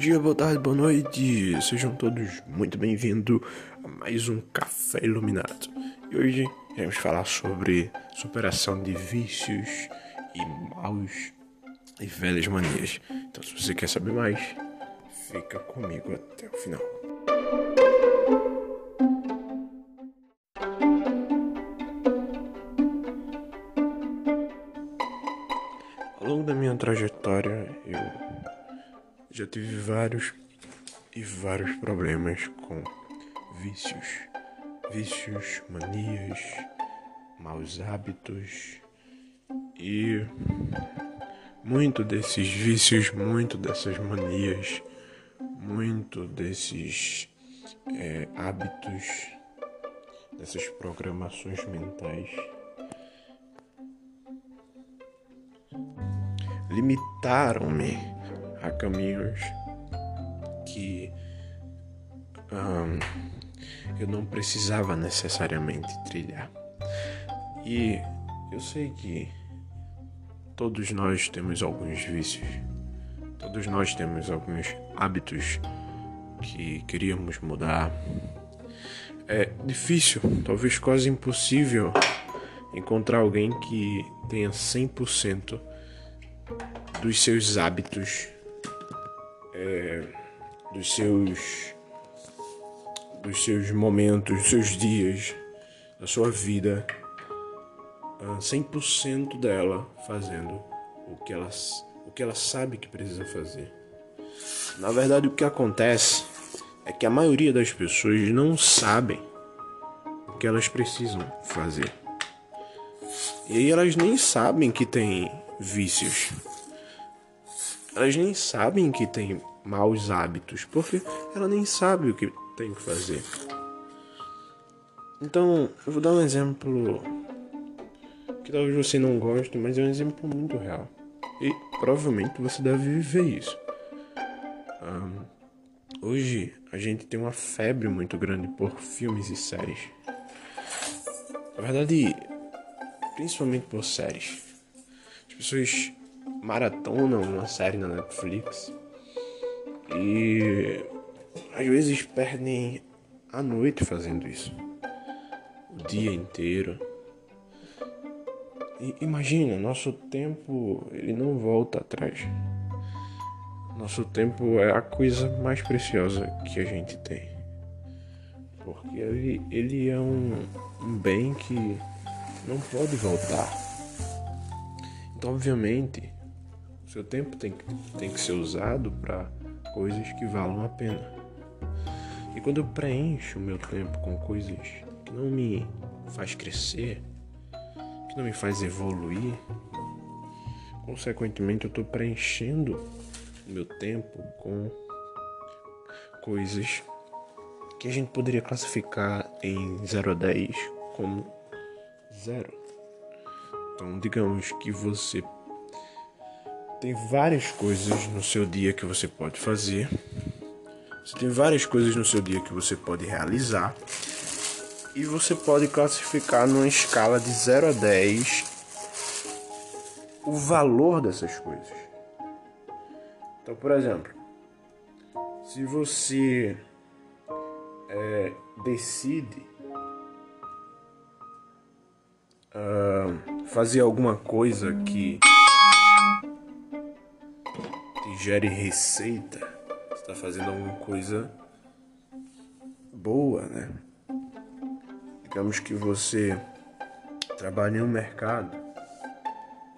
dia, boa tarde, boa noite. Sejam todos muito bem-vindos a mais um Café Iluminado. E hoje iremos falar sobre superação de vícios e maus e velhas manias. Então, se você quer saber mais, fica comigo até o final. Já tive vários e vários problemas com vícios, vícios, manias, maus hábitos e muito desses vícios, muito dessas manias, muito desses é, hábitos, dessas programações mentais. Limitaram-me a caminhos que um, eu não precisava necessariamente trilhar. E eu sei que todos nós temos alguns vícios, todos nós temos alguns hábitos que queríamos mudar. É difícil, talvez quase impossível, encontrar alguém que tenha 100% dos seus hábitos, é, dos seus dos seus momentos, dos seus dias, da sua vida, 100% dela fazendo o que ela, o que ela sabe que precisa fazer. Na verdade, o que acontece é que a maioria das pessoas não sabem o que elas precisam fazer. E aí elas nem sabem que tem vícios elas nem sabem que tem maus hábitos, porque ela nem sabe o que tem que fazer. Então, eu vou dar um exemplo que talvez você não goste, mas é um exemplo muito real. E provavelmente você deve viver isso. Um, hoje a gente tem uma febre muito grande por filmes e séries. Na verdade, principalmente por séries. As pessoas maratonam uma série na Netflix e às vezes perdem a noite fazendo isso, o dia inteiro. E imagina, nosso tempo ele não volta atrás. Nosso tempo é a coisa mais preciosa que a gente tem. Porque ele, ele é um, um bem que não pode voltar. Então, obviamente, seu tempo tem, tem que ser usado para coisas que valam a pena. E quando eu preencho o meu tempo com coisas que não me faz crescer, que não me faz evoluir, consequentemente eu estou preenchendo o meu tempo com coisas que a gente poderia classificar em 0 a 10 como zero. Então, digamos que você tem várias coisas no seu dia que você pode fazer. Você tem várias coisas no seu dia que você pode realizar. E você pode classificar numa escala de 0 a 10 o valor dessas coisas. Então, por exemplo, se você é, decide uh, fazer alguma coisa que gere receita, está fazendo alguma coisa boa, né? Digamos que você trabalha em um mercado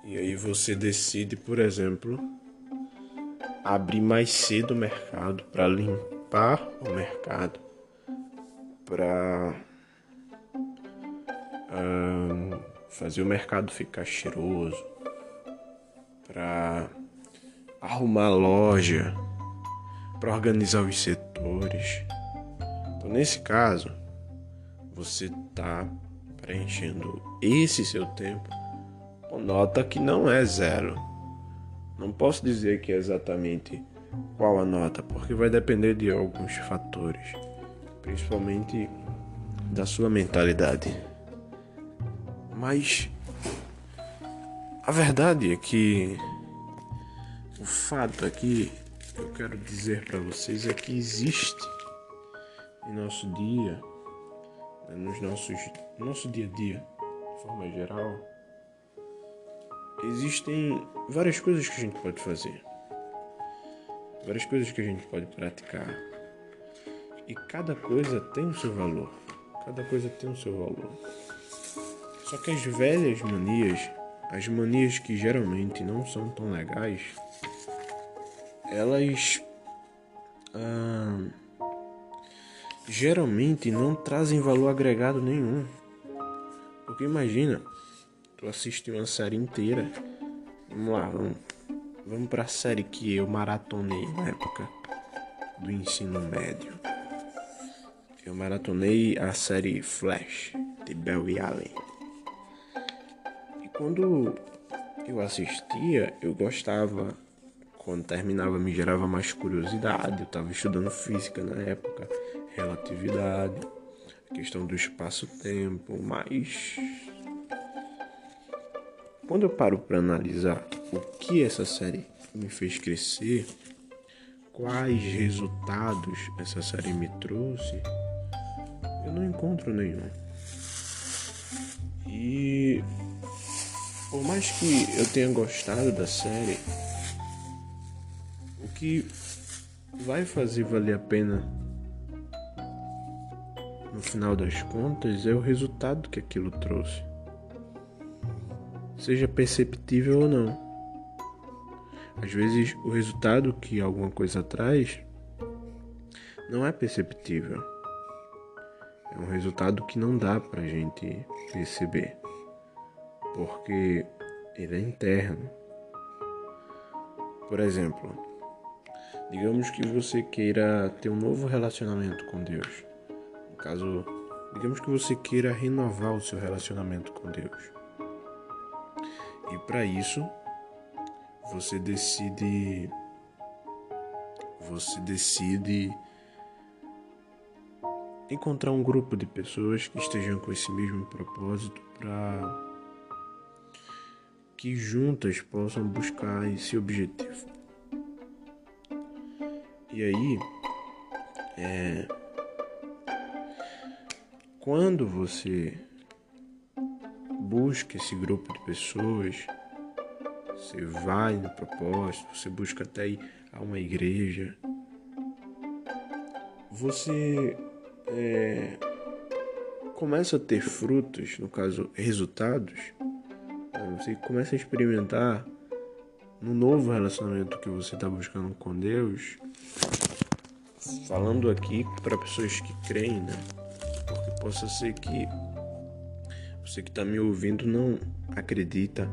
e aí você decide, por exemplo, abrir mais cedo o mercado para limpar o mercado, para fazer o mercado ficar cheiroso, para arrumar loja, para organizar os setores. Então, nesse caso, você está preenchendo esse seu tempo com nota que não é zero. Não posso dizer que é exatamente qual a nota, porque vai depender de alguns fatores, principalmente da sua mentalidade. Mas a verdade é que o fato que que eu quero dizer para vocês é que existe em nosso dia, né, nos nossos, no nosso dia a dia, de forma geral, existem várias coisas que a gente pode fazer, várias coisas que a gente pode praticar. E cada coisa tem o seu valor. Cada coisa tem o seu valor. Só que as velhas manias, as manias que geralmente não são tão legais, elas ah, geralmente não trazem valor agregado nenhum. Porque imagina, tu assiste uma série inteira. Vamos lá, vamos, vamos pra série que eu maratonei na época do ensino médio. Eu maratonei a série Flash de Barry Allen. E quando eu assistia, eu gostava. Quando terminava, me gerava mais curiosidade. Eu estava estudando física na época, relatividade, a questão do espaço-tempo, mas. Quando eu paro para analisar o que essa série me fez crescer, quais resultados essa série me trouxe, eu não encontro nenhum. E por mais que eu tenha gostado da série, que vai fazer valer a pena no final das contas é o resultado que aquilo trouxe. Seja perceptível ou não. Às vezes o resultado que alguma coisa traz não é perceptível. É um resultado que não dá pra gente perceber, porque ele é interno. Por exemplo, digamos que você queira ter um novo relacionamento com Deus. No caso, digamos que você queira renovar o seu relacionamento com Deus. E para isso, você decide você decide encontrar um grupo de pessoas que estejam com esse mesmo propósito para que juntas possam buscar esse objetivo. E aí, é, quando você busca esse grupo de pessoas, você vai no propósito, você busca até ir a uma igreja, você é, começa a ter frutos, no caso, resultados, né? você começa a experimentar no novo relacionamento que você está buscando com Deus, falando aqui para pessoas que creem, né? Porque possa ser que você que está me ouvindo não acredita,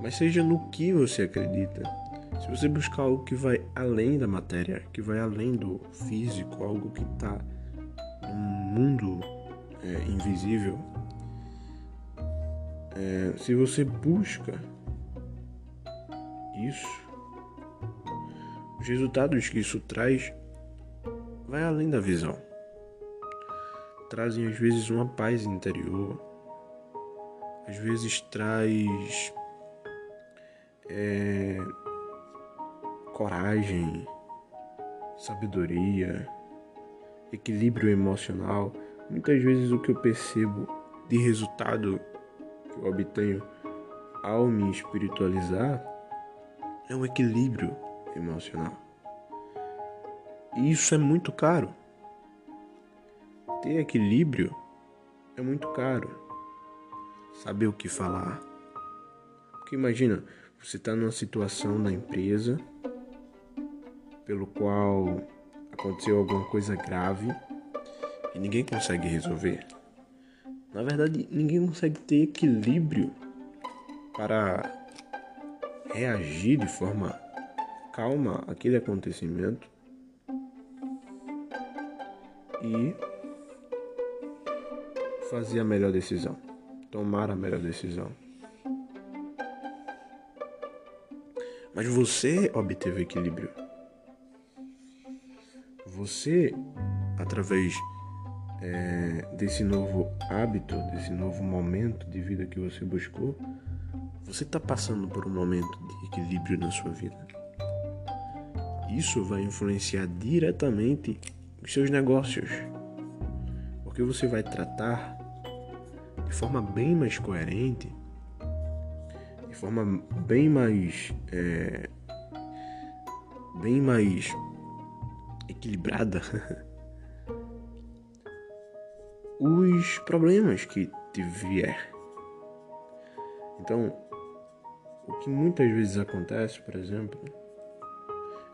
mas seja no que você acredita. Se você buscar algo que vai além da matéria, que vai além do físico, algo que está no mundo é, invisível, é, se você busca isso, os resultados que isso traz vai além da visão. Trazem às vezes uma paz interior, às vezes traz é, coragem, sabedoria, equilíbrio emocional. Muitas vezes o que eu percebo de resultado que eu obtenho ao me espiritualizar é um equilíbrio emocional. E isso é muito caro. Ter equilíbrio é muito caro. Saber o que falar. Porque imagina, você está numa situação na empresa pelo qual aconteceu alguma coisa grave e ninguém consegue resolver. Na verdade, ninguém consegue ter equilíbrio para reagir de forma calma àquele acontecimento e fazer a melhor decisão, tomar a melhor decisão. Mas você obteve equilíbrio. Você, através é, desse novo hábito, desse novo momento de vida que você buscou, você está passando por um momento de equilíbrio na sua vida. Isso vai influenciar diretamente os seus negócios. Porque você vai tratar de forma bem mais coerente, de forma bem mais. É, bem mais equilibrada os problemas que te vier. Então, o que muitas vezes acontece, por exemplo,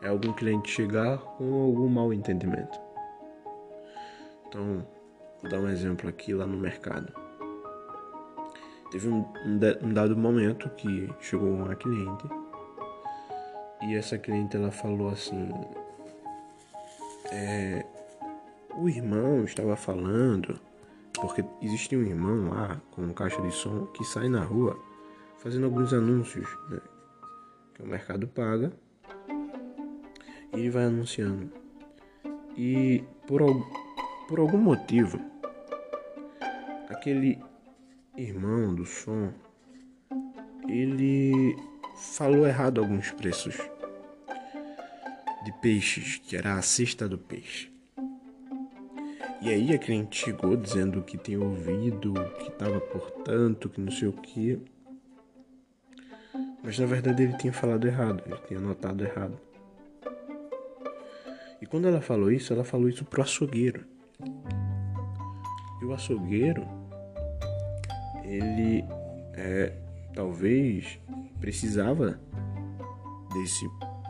é algum cliente chegar com algum mal entendimento. Então, vou dar um exemplo aqui lá no mercado. Teve um, um dado momento que chegou uma cliente e essa cliente ela falou assim: é, o irmão estava falando porque existe um irmão lá com caixa de som que sai na rua fazendo alguns anúncios né, que o mercado paga ele vai anunciando. E por, por algum motivo, aquele irmão do som, ele falou errado alguns preços de peixes, que era a cesta do peixe. E aí a cliente chegou dizendo que tinha ouvido, que estava por tanto, que não sei o que. Mas na verdade ele tinha falado errado, ele tinha anotado errado. E quando ela falou isso, ela falou isso pro açougueiro. E o açougueiro, ele é, talvez precisava desse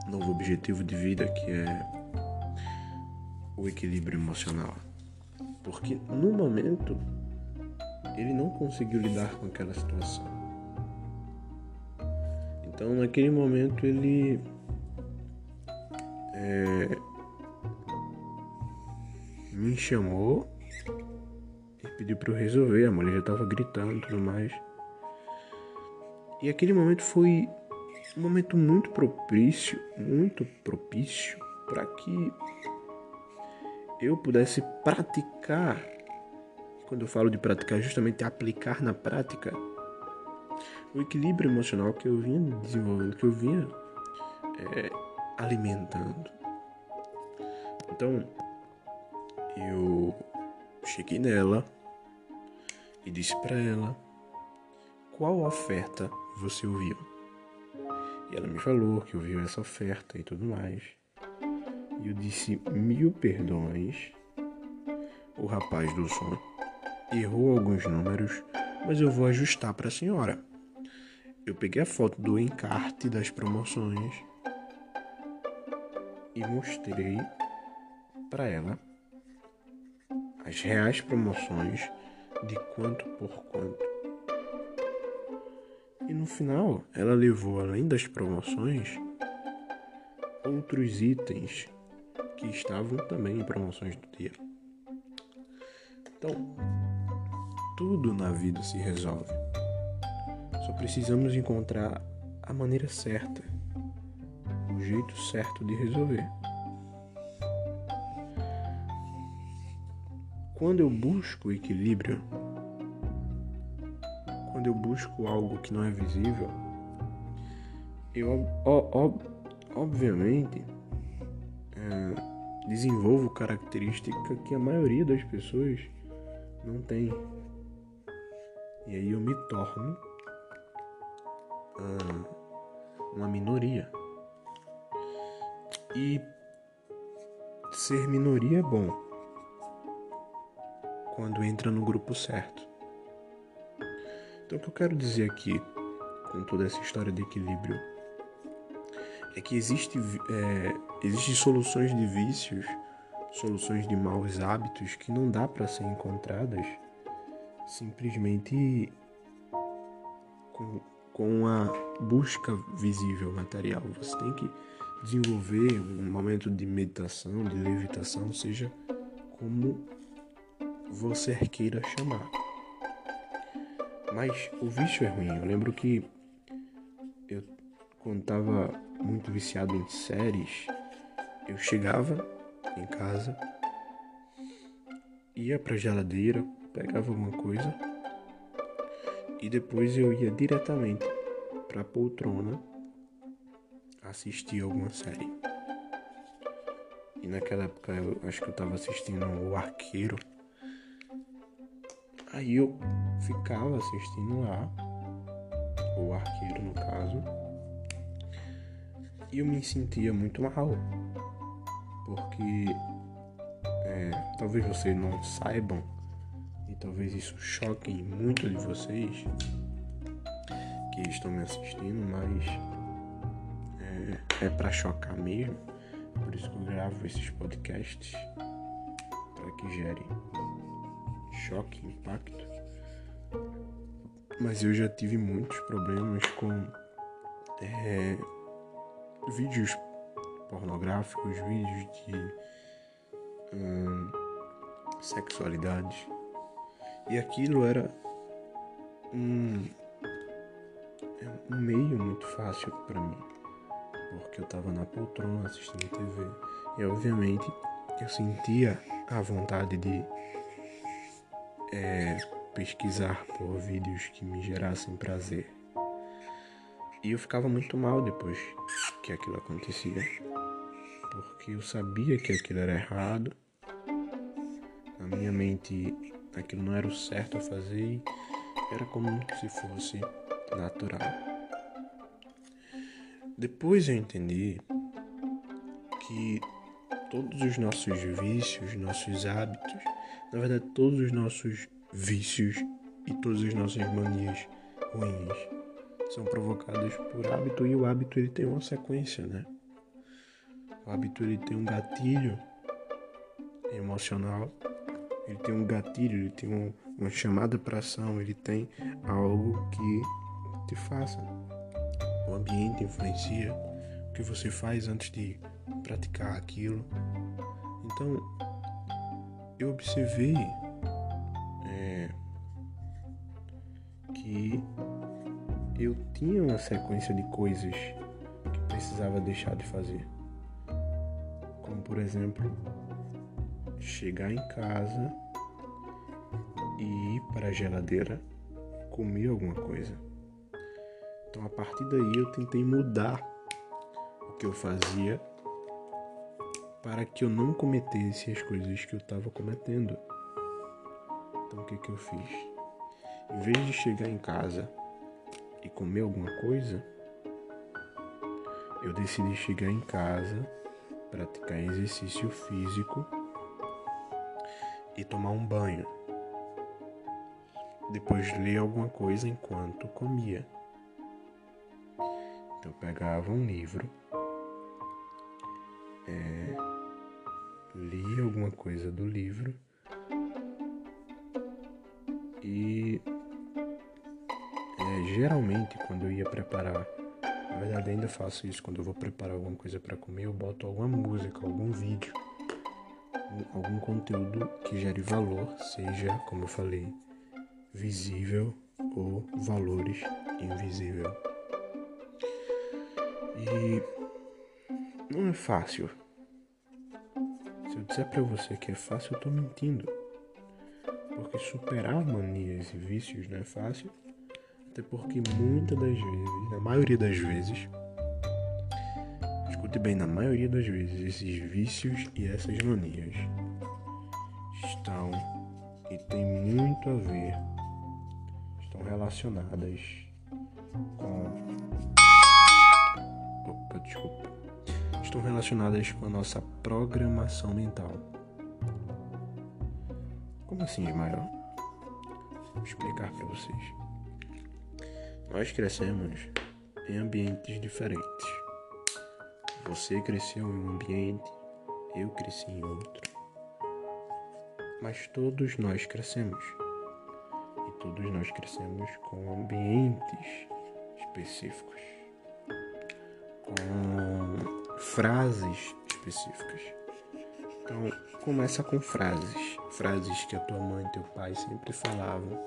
novo objetivo de vida que é o equilíbrio emocional. Porque no momento ele não conseguiu lidar com aquela situação. Então naquele momento ele é, me chamou e pediu para eu resolver. A mulher já estava gritando e tudo mais. E aquele momento foi um momento muito propício, muito propício para que eu pudesse praticar. Quando eu falo de praticar, é justamente aplicar na prática o equilíbrio emocional que eu vinha desenvolvendo, que eu vinha é, alimentando. Então, eu cheguei nela e disse para ela qual oferta você ouviu. E ela me falou que ouviu essa oferta e tudo mais. E eu disse mil perdões. O rapaz do som errou alguns números, mas eu vou ajustar para a senhora. Eu peguei a foto do encarte das promoções e mostrei para ela as reais promoções de quanto por quanto. E no final, ela levou além das promoções outros itens que estavam também em promoções do dia. Então, tudo na vida se resolve. Só precisamos encontrar a maneira certa, o jeito certo de resolver. Quando eu busco equilíbrio, quando eu busco algo que não é visível, eu ob obviamente é, desenvolvo característica que a maioria das pessoas não tem. E aí eu me torno uh, uma minoria. E ser minoria é bom quando entra no grupo certo. Então, o que eu quero dizer aqui, com toda essa história de equilíbrio, é que existe, é, existe soluções de vícios, soluções de maus hábitos que não dá para ser encontradas simplesmente com, com a busca visível material. Você tem que desenvolver um momento de meditação, de levitação, seja como você queira chamar. Mas o vício é ruim. Eu lembro que eu, quando estava muito viciado em séries, eu chegava em casa, ia pra geladeira, pegava alguma coisa e depois eu ia diretamente pra poltrona assistir alguma série. E naquela época eu acho que eu tava assistindo o Arqueiro. Aí eu ficava assistindo lá, o Arqueiro no caso, e eu me sentia muito mal. Porque é, talvez vocês não saibam, e talvez isso choque muito de vocês que estão me assistindo, mas é, é para chocar mesmo. Por isso que eu gravo esses podcasts para que gerem choque, impacto. Mas eu já tive muitos problemas com é, vídeos pornográficos, vídeos de hum, sexualidade. E aquilo era um, um meio muito fácil para mim, porque eu tava na poltrona assistindo TV e obviamente eu sentia a vontade de é, pesquisar por vídeos que me gerassem prazer. E eu ficava muito mal depois que aquilo acontecia, porque eu sabia que aquilo era errado. Na minha mente, aquilo não era o certo a fazer e era como se fosse natural. Depois eu entendi que todos os nossos vícios, nossos hábitos, na verdade, todos os nossos vícios e todas as nossas manias ruins são provocados por hábito e o hábito ele tem uma sequência, né? O hábito ele tem um gatilho emocional, ele tem um gatilho, ele tem um, uma chamada para ação, ele tem algo que te faça. O ambiente influencia o que você faz antes de praticar aquilo. Então, eu observei é, que eu tinha uma sequência de coisas que precisava deixar de fazer. Como, por exemplo, chegar em casa e ir para a geladeira comer alguma coisa. Então, a partir daí, eu tentei mudar o que eu fazia para que eu não cometesse as coisas que eu estava cometendo. Então, o que, que eu fiz? Em vez de chegar em casa e comer alguma coisa, eu decidi chegar em casa, praticar exercício físico e tomar um banho. Depois ler alguma coisa enquanto comia. Então eu pegava um livro, é, lia alguma coisa do livro e é, geralmente quando eu ia preparar, na verdade ainda faço isso quando eu vou preparar alguma coisa para comer, eu boto alguma música, algum vídeo, algum conteúdo que gere valor, seja como eu falei, visível ou valores invisível. E não é fácil. Se eu disser para você que é fácil, eu tô mentindo. Porque superar manias e vícios não é fácil. Até porque muitas das vezes, na maioria das vezes, escute bem, na maioria das vezes, esses vícios e essas manias estão e tem muito a ver, estão relacionadas com desculpa, estão relacionadas com a nossa programação mental. Como assim, Ismael? Vou explicar para vocês. Nós crescemos em ambientes diferentes. Você cresceu em um ambiente, eu cresci em outro. Mas todos nós crescemos. E todos nós crescemos com ambientes específicos com frases específicas. Então, começa com frases, frases que a tua mãe e teu pai sempre falavam,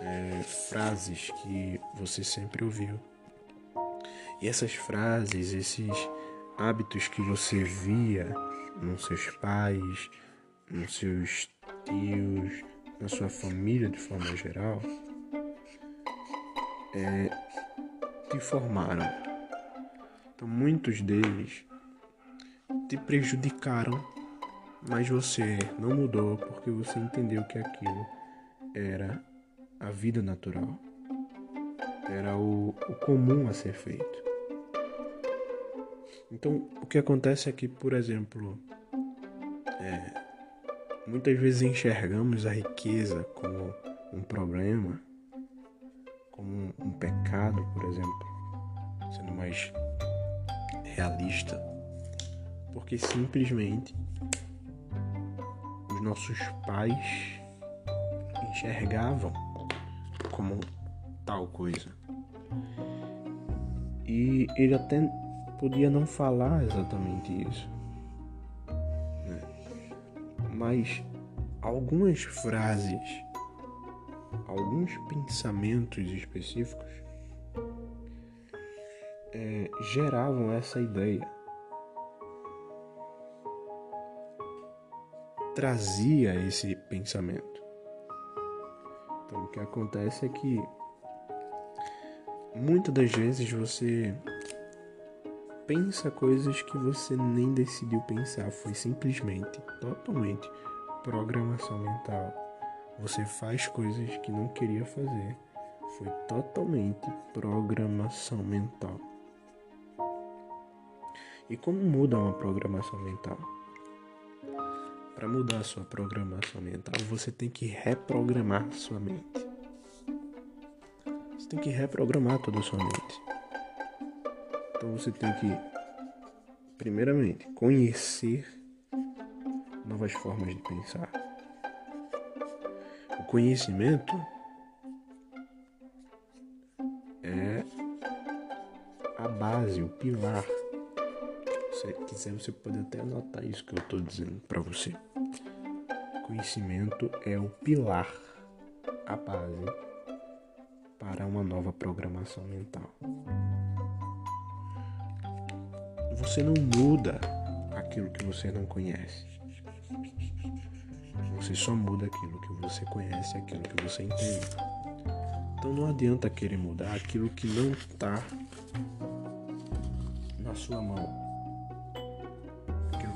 é, frases que você sempre ouviu. E essas frases, esses hábitos que você via nos seus pais, nos seus tios, na sua família de forma geral, é, te formaram. Então, muitos deles te prejudicaram, mas você não mudou porque você entendeu que aquilo era a vida natural, era o, o comum a ser feito. Então, o que acontece é que, por exemplo, é, muitas vezes enxergamos a riqueza como um problema, como um pecado, por exemplo, sendo mais realista, porque simplesmente os nossos pais enxergavam como tal coisa. E ele até podia não falar exatamente isso. Né? Mas algumas frases, alguns pensamentos específicos é, geravam essa ideia. Trazia esse pensamento. Então o que acontece é que muitas das vezes você pensa coisas que você nem decidiu pensar, foi simplesmente, totalmente programação mental. Você faz coisas que não queria fazer, foi totalmente programação mental. E como muda uma programação mental? Para mudar sua programação mental, você tem que reprogramar sua mente. Você tem que reprogramar toda a sua mente. Então você tem que, primeiramente, conhecer novas formas de pensar. O conhecimento é a base, o pilar você quiser, você pode até anotar isso que eu estou dizendo para você. Conhecimento é o pilar, a base para uma nova programação mental. Você não muda aquilo que você não conhece. Você só muda aquilo que você conhece, aquilo que você entende. Então não adianta querer mudar aquilo que não está na sua mão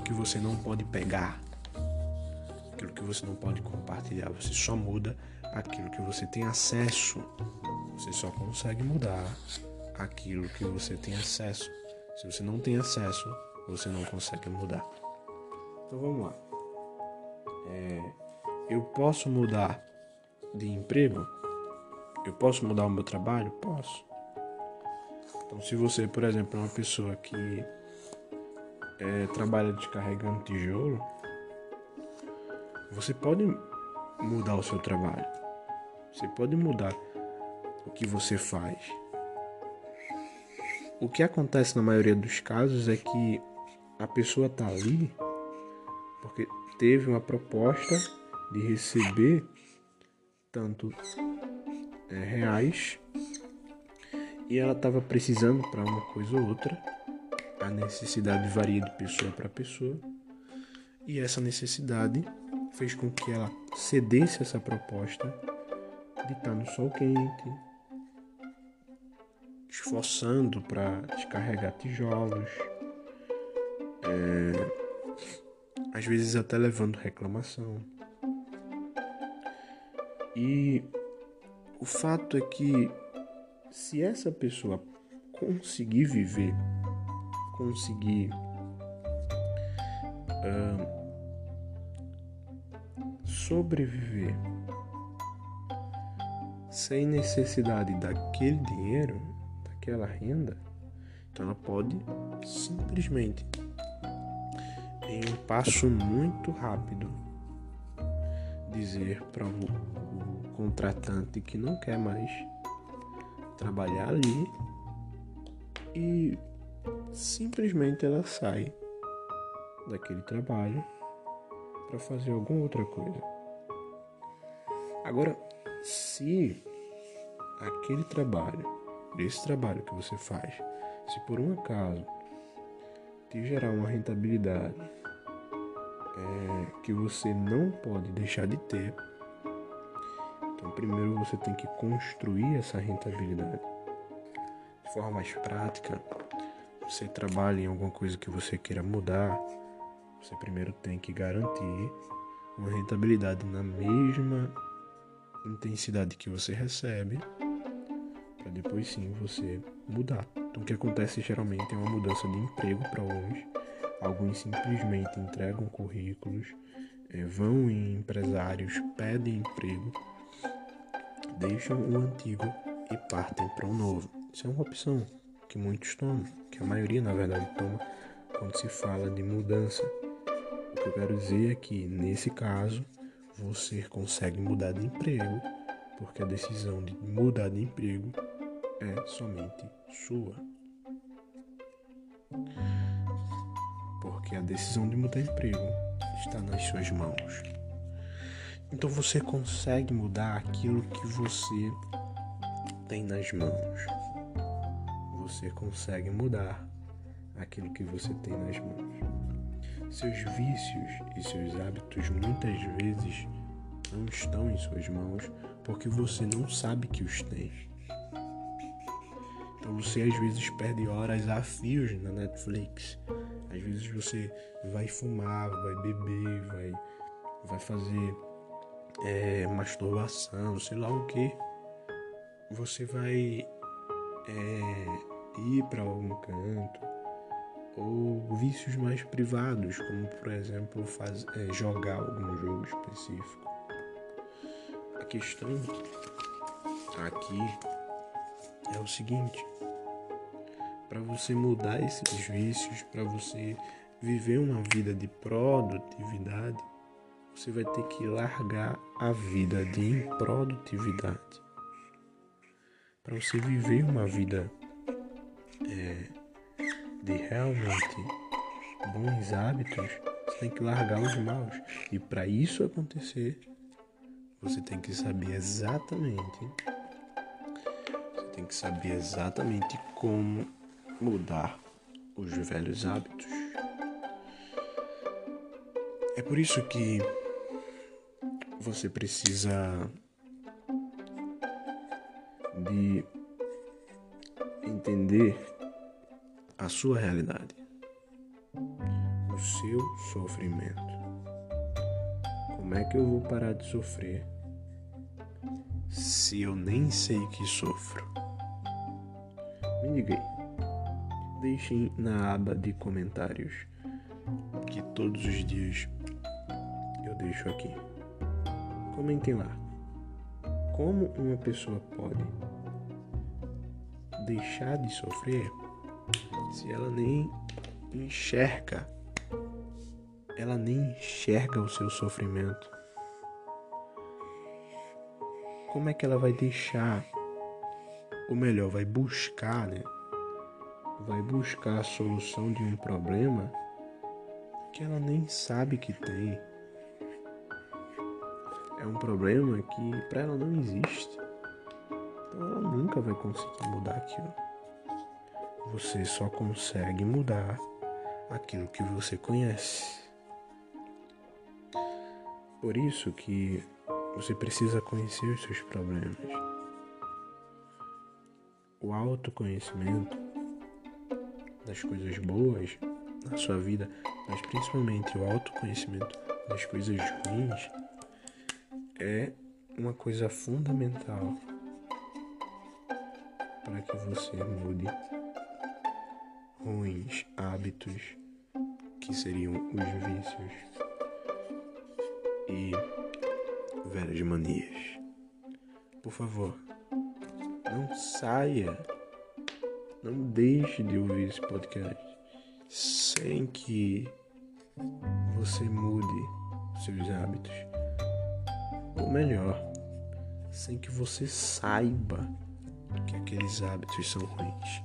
que você não pode pegar, aquilo que você não pode compartilhar. Você só muda aquilo que você tem acesso. Você só consegue mudar aquilo que você tem acesso. Se você não tem acesso, você não consegue mudar. Então vamos lá. É, eu posso mudar de emprego? Eu posso mudar o meu trabalho? Posso. Então, se você, por exemplo, é uma pessoa que é, trabalha descarregando tijolo, você pode mudar o seu trabalho. Você pode mudar o que você faz. O que acontece na maioria dos casos é que a pessoa está ali porque teve uma proposta de receber tanto é, reais e ela estava precisando para uma coisa ou outra a necessidade varia de pessoa para pessoa e essa necessidade fez com que ela cedesse essa proposta de estar no sol quente, esforçando para descarregar tijolos, é, às vezes até levando reclamação. E o fato é que se essa pessoa conseguir viver conseguir uh, sobreviver sem necessidade daquele dinheiro, daquela renda, então ela pode simplesmente, em um passo muito rápido, dizer para o, o contratante que não quer mais trabalhar ali e simplesmente ela sai daquele trabalho para fazer alguma outra coisa. Agora, se aquele trabalho, esse trabalho que você faz, se por um acaso te gerar uma rentabilidade é, que você não pode deixar de ter, então primeiro você tem que construir essa rentabilidade de forma mais prática você trabalha em alguma coisa que você queira mudar, você primeiro tem que garantir uma rentabilidade na mesma intensidade que você recebe, para depois sim você mudar. Então, o que acontece geralmente é uma mudança de emprego para alguns. Alguns simplesmente entregam currículos, é, vão em empresários, pedem emprego, deixam o antigo e partem para o novo. Isso é uma opção que muitos tomam, que a maioria na verdade toma quando se fala de mudança. O que eu quero dizer é que nesse caso você consegue mudar de emprego, porque a decisão de mudar de emprego é somente sua. Porque a decisão de mudar de emprego está nas suas mãos. Então você consegue mudar aquilo que você tem nas mãos. Você consegue mudar aquilo que você tem nas mãos. Seus vícios e seus hábitos muitas vezes não estão em suas mãos porque você não sabe que os tem. Então você às vezes perde horas a fios na Netflix. Às vezes você vai fumar, vai beber, vai, vai fazer é, masturbação, sei lá o que. Você vai é, ir para algum canto ou vícios mais privados, como por exemplo faz, é, jogar algum jogo específico. A questão aqui é o seguinte: para você mudar esses vícios, para você viver uma vida de produtividade, você vai ter que largar a vida de improdutividade. Para você viver uma vida é, de realmente bons hábitos, você tem que largar os maus. E para isso acontecer, você tem que saber exatamente. Você tem que saber exatamente como mudar os velhos hábitos. É por isso que você precisa de entender a sua realidade, o seu sofrimento. Como é que eu vou parar de sofrer se eu nem sei que sofro? Me diga aí. Deixem na aba de comentários que todos os dias eu deixo aqui. Comentem lá. Como uma pessoa pode deixar de sofrer se ela nem enxerga, ela nem enxerga o seu sofrimento? Como é que ela vai deixar, ou melhor, vai buscar, né? Vai buscar a solução de um problema que ela nem sabe que tem é um problema que para ela não existe. Ela nunca vai conseguir mudar aquilo. Você só consegue mudar aquilo que você conhece. Por isso que você precisa conhecer os seus problemas. O autoconhecimento das coisas boas na sua vida, mas principalmente o autoconhecimento das coisas ruins é uma coisa fundamental para que você mude ruins hábitos que seriam os vícios e velhas manias. Por favor, não saia, não deixe de ouvir esse podcast sem que você mude seus hábitos ou melhor, sem que você saiba que aqueles hábitos são ruins.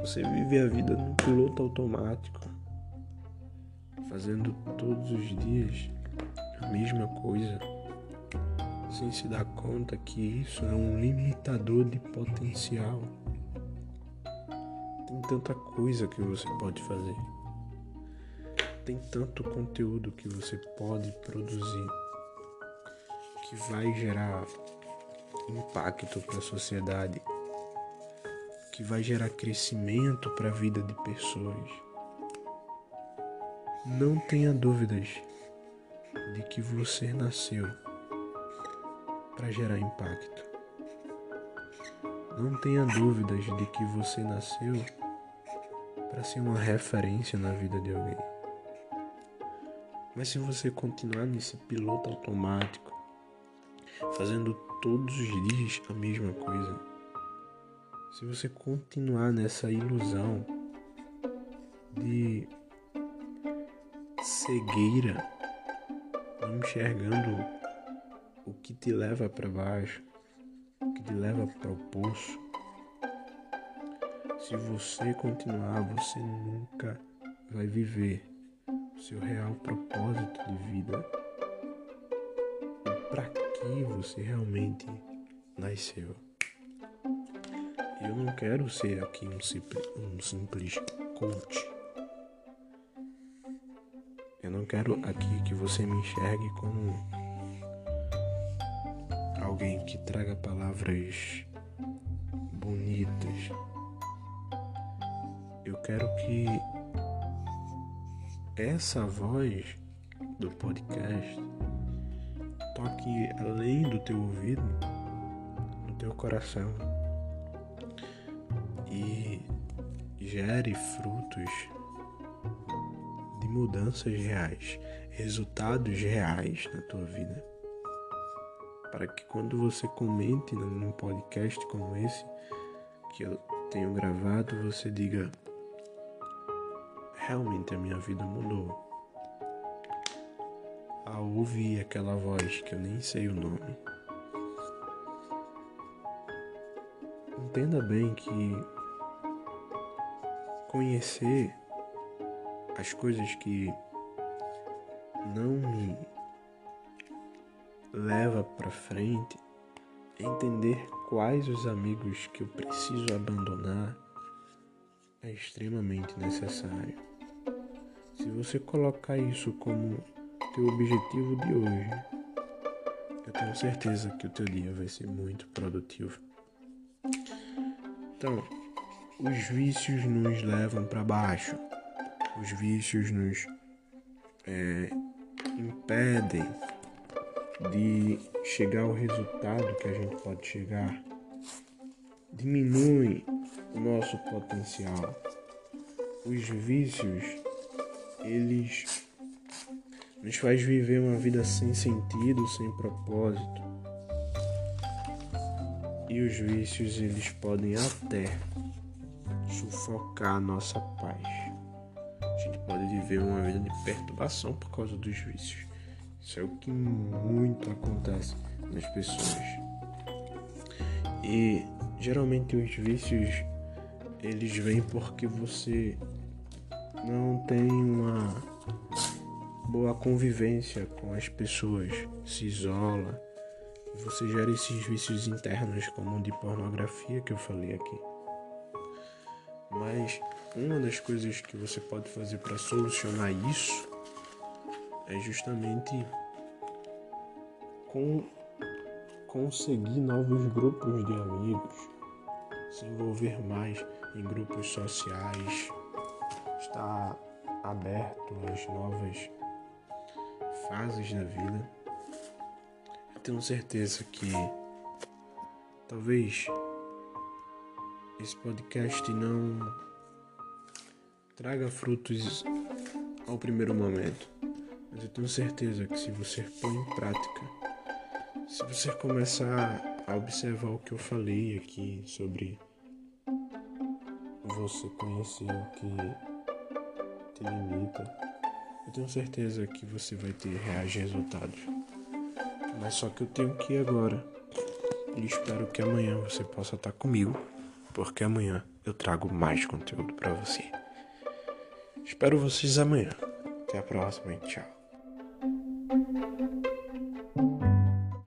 Você vive a vida num piloto automático, fazendo todos os dias a mesma coisa, sem se dar conta que isso é um limitador de potencial. Tem tanta coisa que você pode fazer. Tem tanto conteúdo que você pode produzir que vai gerar impacto para a sociedade, que vai gerar crescimento para a vida de pessoas. Não tenha dúvidas de que você nasceu para gerar impacto. Não tenha dúvidas de que você nasceu para ser uma referência na vida de alguém. Mas se você continuar nesse piloto automático, fazendo todos os dias a mesma coisa, se você continuar nessa ilusão de cegueira, não enxergando o que te leva para baixo, o que te leva para o poço, se você continuar, você nunca vai viver o seu real propósito de vida. E para que você realmente nasceu. Eu não quero ser aqui um um simples coach. Eu não quero aqui que você me enxergue como alguém que traga palavras bonitas. Eu quero que essa voz do podcast toque além do teu ouvido, no teu coração e gere frutos de mudanças reais, resultados reais na tua vida. Para que quando você comente num podcast como esse que eu tenho gravado, você diga: realmente a minha vida mudou. Ao ouvir aquela voz que eu nem sei o nome. Entenda bem que conhecer as coisas que não me leva para frente, entender quais os amigos que eu preciso abandonar é extremamente necessário. Se você colocar isso como teu objetivo de hoje, eu tenho certeza que o teu dia vai ser muito produtivo. Então, os vícios nos levam para baixo. Os vícios nos é, impedem de chegar ao resultado que a gente pode chegar. Diminui o nosso potencial. Os vícios, eles nos faz viver uma vida sem sentido, sem propósito. E os vícios, eles podem até sufocar a nossa paz. A gente pode viver uma vida de perturbação por causa dos vícios. Isso é o que muito acontece nas pessoas. E geralmente os vícios eles vêm porque você não tem uma boa convivência com as pessoas, se isola, você gera esses vícios internos como o de pornografia que eu falei aqui. Mas uma das coisas que você pode fazer para solucionar isso é justamente com conseguir novos grupos de amigos, se envolver mais em grupos sociais, estar aberto às novas fases da vida. Eu tenho certeza que talvez esse podcast não traga frutos ao primeiro momento, mas eu tenho certeza que se você põe em prática, se você começar a observar o que eu falei aqui sobre você conhecer o que te limita, eu tenho certeza que você vai ter reais resultados. Mas só que eu tenho que ir agora. E espero que amanhã você possa estar comigo porque amanhã eu trago mais conteúdo para você. Espero vocês amanhã. Até a próxima e tchau.